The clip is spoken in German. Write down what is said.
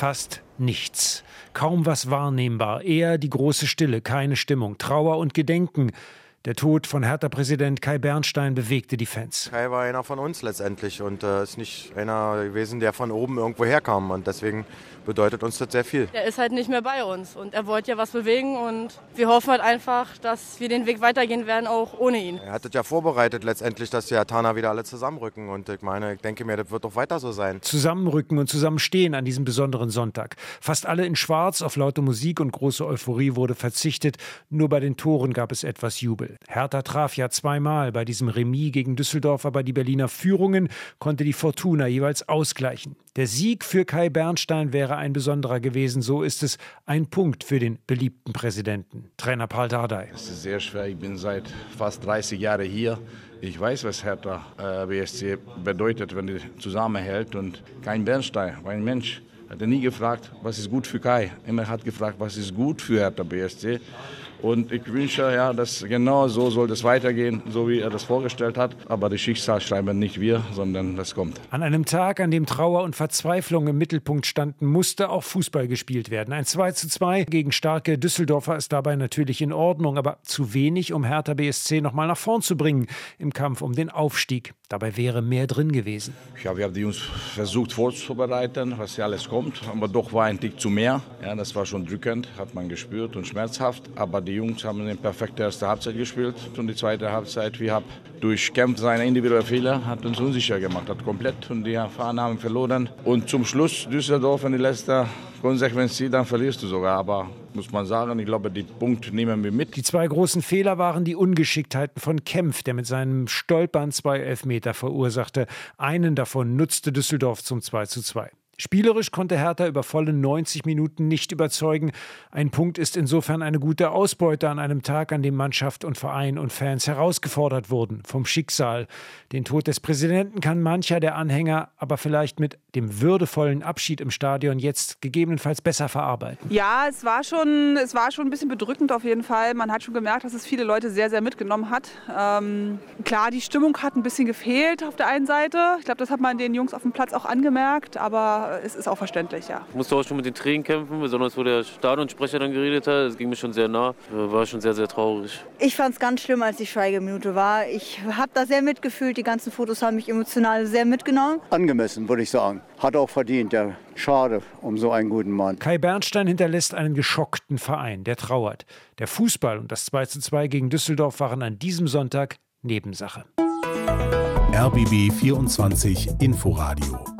fast nichts. Kaum was wahrnehmbar, eher die große Stille, keine Stimmung, Trauer und Gedenken. Der Tod von Hertha-Präsident Kai Bernstein bewegte die Fans. Kai war einer von uns letztendlich und äh, ist nicht einer gewesen, der von oben irgendwo herkam. Und deswegen bedeutet uns das sehr viel. Er ist halt nicht mehr bei uns und er wollte ja was bewegen und wir hoffen halt einfach, dass wir den Weg weitergehen werden, auch ohne ihn. Er hat es ja vorbereitet letztendlich, dass die Atana wieder alle zusammenrücken und ich meine, ich denke mir, das wird doch weiter so sein. Zusammenrücken und zusammenstehen an diesem besonderen Sonntag. Fast alle in Schwarz, auf laute Musik und große Euphorie wurde verzichtet. Nur bei den Toren gab es etwas Jubel. Hertha traf ja zweimal bei diesem Remis gegen Düsseldorf, aber die Berliner Führungen konnte die Fortuna jeweils ausgleichen. Der Sieg für Kai Bernstein wäre ein besonderer gewesen. So ist es ein Punkt für den beliebten Präsidenten. Trainer Paul Dardai. Es ist sehr schwer. Ich bin seit fast 30 Jahren hier. Ich weiß, was Hertha äh, BSC bedeutet, wenn die zusammenhält. Und kein Bernstein war ein Mensch. Hat er nie gefragt, was ist gut für Kai. Immer hat gefragt, was ist gut für Hertha BSC. Und ich wünsche, ja, dass genau so soll das weitergehen, so wie er das vorgestellt hat. Aber die Schicksal schreiben nicht wir, sondern das kommt. An einem Tag, an dem Trauer und Verzweiflung im Mittelpunkt standen, musste auch Fußball gespielt werden. Ein 2 zu 2 gegen starke Düsseldorfer ist dabei natürlich in Ordnung, aber zu wenig, um Hertha BSC nochmal nach vorn zu bringen im Kampf um den Aufstieg. Dabei wäre mehr drin gewesen. Ja, wir haben die Jungs versucht vorzubereiten, was ja alles kommt, aber doch war ein Tick zu mehr. Ja, das war schon drückend, hat man gespürt und schmerzhaft. Aber die Jungs haben eine perfekte erste Halbzeit gespielt und die zweite Halbzeit, wir haben durch Kempf seine individuellen Fehler, hat uns unsicher gemacht, hat komplett und die Fahnen haben verloren. Und zum Schluss Düsseldorf in die letzte Konsequenz zieht, dann verlierst du sogar. Aber muss man sagen, ich glaube, die Punkt nehmen wir mit. Die zwei großen Fehler waren die Ungeschicktheiten von Kempf, der mit seinem Stolpern zwei Elfmeter verursachte. Einen davon nutzte Düsseldorf zum 2 zu 2. Spielerisch konnte Hertha über volle 90 Minuten nicht überzeugen. Ein Punkt ist insofern eine gute Ausbeute an einem Tag, an dem Mannschaft und Verein und Fans herausgefordert wurden vom Schicksal. Den Tod des Präsidenten kann mancher der Anhänger aber vielleicht mit dem würdevollen Abschied im Stadion jetzt gegebenenfalls besser verarbeiten. Ja, es war schon, es war schon ein bisschen bedrückend auf jeden Fall. Man hat schon gemerkt, dass es viele Leute sehr, sehr mitgenommen hat. Ähm, klar, die Stimmung hat ein bisschen gefehlt auf der einen Seite. Ich glaube, das hat man den Jungs auf dem Platz auch angemerkt, aber es ist auch verständlich, ja. Ich musste auch schon mit den Tränen kämpfen, besonders wo der Stadionsprecher dann geredet hat. Es ging mir schon sehr nah. War schon sehr, sehr traurig. Ich fand es ganz schlimm, als die Schweigeminute war. Ich habe da sehr mitgefühlt. Die ganzen Fotos haben mich emotional sehr mitgenommen. Angemessen, würde ich sagen. Hat auch verdient, ja. Schade um so einen guten Mann. Kai Bernstein hinterlässt einen geschockten Verein, der trauert. Der Fußball und das 2:2 gegen Düsseldorf waren an diesem Sonntag Nebensache. RBB 24 Inforadio